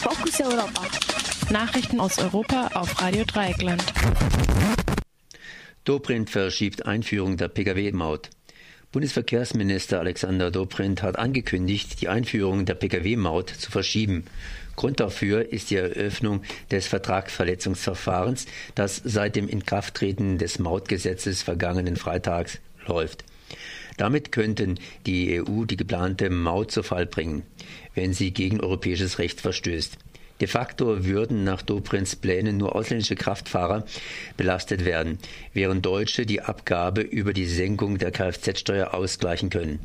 Fokus Europa. Nachrichten aus Europa auf Radio Dreieckland. Dobrindt verschiebt Einführung der Pkw-Maut. Bundesverkehrsminister Alexander Dobrindt hat angekündigt, die Einführung der Pkw-Maut zu verschieben. Grund dafür ist die Eröffnung des Vertragsverletzungsverfahrens, das seit dem Inkrafttreten des Mautgesetzes vergangenen Freitags läuft. Damit könnten die EU die geplante Maut zu Fall bringen, wenn sie gegen europäisches Recht verstößt. De facto würden nach Dobrins Plänen nur ausländische Kraftfahrer belastet werden, während Deutsche die Abgabe über die Senkung der Kfz-Steuer ausgleichen können.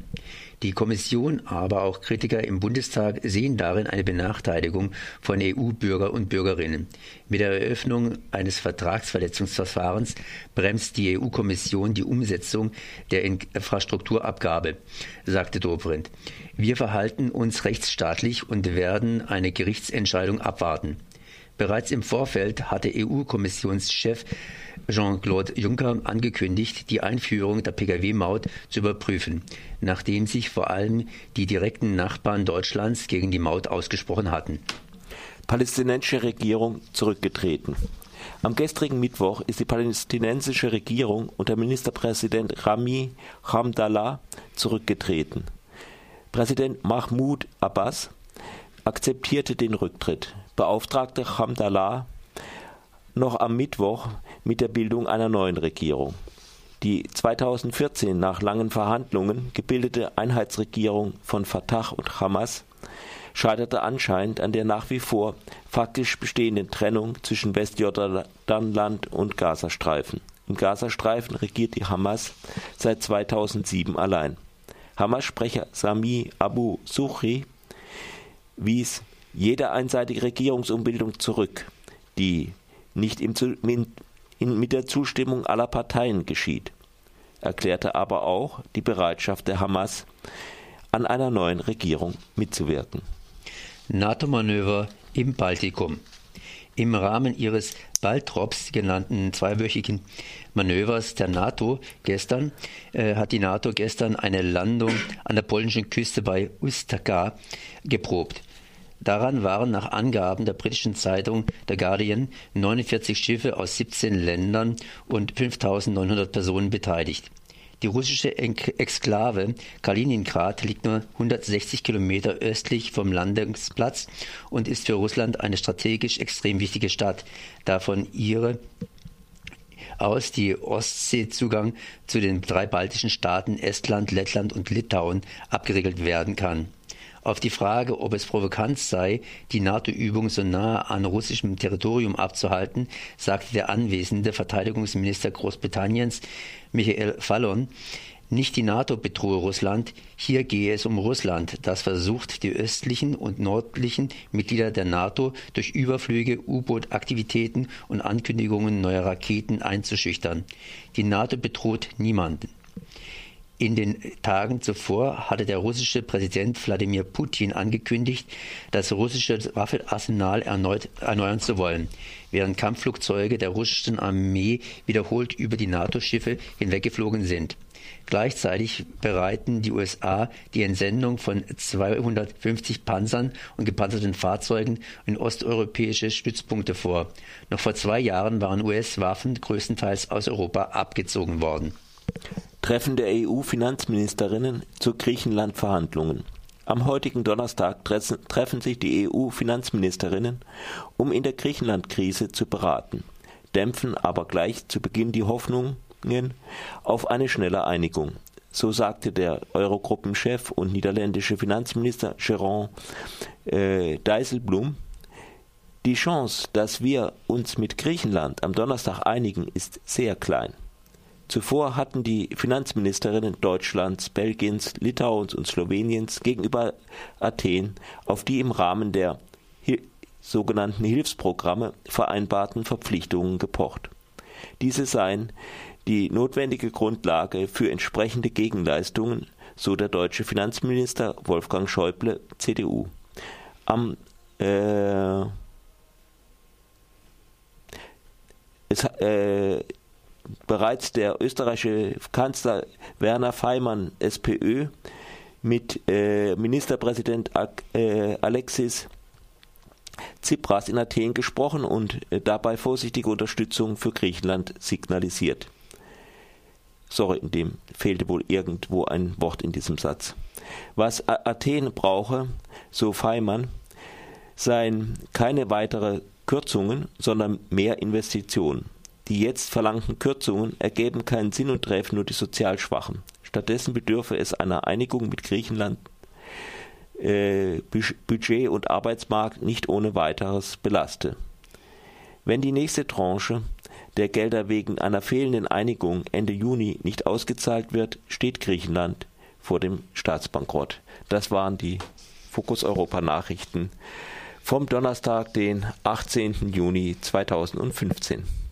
Die Kommission, aber auch Kritiker im Bundestag sehen darin eine Benachteiligung von EU-Bürger und Bürgerinnen. Mit der Eröffnung eines Vertragsverletzungsverfahrens bremst die EU-Kommission die Umsetzung der Infrastrukturabgabe, sagte Dobrindt. Wir verhalten uns rechtsstaatlich und werden eine Gerichtsentscheidung abwarten. Bereits im Vorfeld hatte EU-Kommissionschef Jean-Claude Juncker angekündigt, die Einführung der Pkw-Maut zu überprüfen, nachdem sich vor allem die direkten Nachbarn Deutschlands gegen die Maut ausgesprochen hatten. Palästinensische Regierung zurückgetreten. Am gestrigen Mittwoch ist die palästinensische Regierung unter Ministerpräsident Rami Hamdallah zurückgetreten. Präsident Mahmoud Abbas akzeptierte den Rücktritt, beauftragte Hamdallah noch am Mittwoch mit der Bildung einer neuen Regierung. Die 2014 nach langen Verhandlungen gebildete Einheitsregierung von Fatah und Hamas scheiterte anscheinend an der nach wie vor faktisch bestehenden Trennung zwischen Westjordanland und Gazastreifen. Im Gazastreifen regiert die Hamas seit 2007 allein. Hamas-Sprecher Sami Abu Suchi wies jede einseitige Regierungsumbildung zurück, die nicht im, in, mit der Zustimmung aller Parteien geschieht, erklärte aber auch die Bereitschaft der Hamas, an einer neuen Regierung mitzuwirken. NATO-Manöver im Baltikum. Im Rahmen ihres Baltrops genannten zweiwöchigen Manövers der NATO gestern äh, hat die NATO gestern eine Landung an der polnischen Küste bei Ustaka geprobt. Daran waren nach Angaben der britischen Zeitung The Guardian 49 Schiffe aus 17 Ländern und 5900 Personen beteiligt. Die russische Exklave Kaliningrad liegt nur 160 Kilometer östlich vom Landungsplatz und ist für Russland eine strategisch extrem wichtige Stadt, da von ihre aus die Ostseezugang zu den drei baltischen Staaten Estland, Lettland und Litauen abgeregelt werden kann. Auf die Frage, ob es provokant sei, die NATO-Übung so nahe an russischem Territorium abzuhalten, sagte der anwesende Verteidigungsminister Großbritanniens Michael Fallon, nicht die NATO bedrohe Russland, hier gehe es um Russland, das versucht, die östlichen und nördlichen Mitglieder der NATO durch Überflüge, U-Boot-Aktivitäten und Ankündigungen neuer Raketen einzuschüchtern. Die NATO bedroht niemanden. In den Tagen zuvor hatte der russische Präsident Wladimir Putin angekündigt, das russische Waffenarsenal erneut erneuern zu wollen, während Kampfflugzeuge der russischen Armee wiederholt über die NATO-Schiffe hinweggeflogen sind. Gleichzeitig bereiten die USA die Entsendung von 250 Panzern und gepanzerten Fahrzeugen in osteuropäische Stützpunkte vor. Noch vor zwei Jahren waren US-Waffen größtenteils aus Europa abgezogen worden. Treffen der EU-Finanzministerinnen zu Griechenland-Verhandlungen. Am heutigen Donnerstag treffen sich die EU-Finanzministerinnen, um in der Griechenland-Krise zu beraten, dämpfen aber gleich zu Beginn die Hoffnungen auf eine schnelle Einigung. So sagte der Eurogruppenchef und niederländische Finanzminister Jérôme äh, Dijsselbloem, die Chance, dass wir uns mit Griechenland am Donnerstag einigen, ist sehr klein. Zuvor hatten die Finanzministerinnen Deutschlands, Belgiens, Litauens und Sloweniens gegenüber Athen auf die im Rahmen der sogenannten Hilfsprogramme vereinbarten Verpflichtungen gepocht. Diese seien die notwendige Grundlage für entsprechende Gegenleistungen, so der deutsche Finanzminister Wolfgang Schäuble, CDU. Am äh, es, äh, bereits der österreichische Kanzler Werner Feimann, SPÖ, mit äh, Ministerpräsident äh, Alexis Tsipras in Athen gesprochen und äh, dabei vorsichtige Unterstützung für Griechenland signalisiert. Sorry, in dem fehlte wohl irgendwo ein Wort in diesem Satz. Was Athen brauche, so Feimann, seien keine weitere Kürzungen, sondern mehr Investitionen. Die jetzt verlangten Kürzungen ergeben keinen Sinn und treffen nur die sozial Schwachen. Stattdessen bedürfe es einer Einigung mit Griechenland, äh, Budget und Arbeitsmarkt nicht ohne weiteres belaste. Wenn die nächste Tranche der Gelder wegen einer fehlenden Einigung Ende Juni nicht ausgezahlt wird, steht Griechenland vor dem Staatsbankrott. Das waren die Fokus Europa Nachrichten vom Donnerstag, den 18. Juni 2015.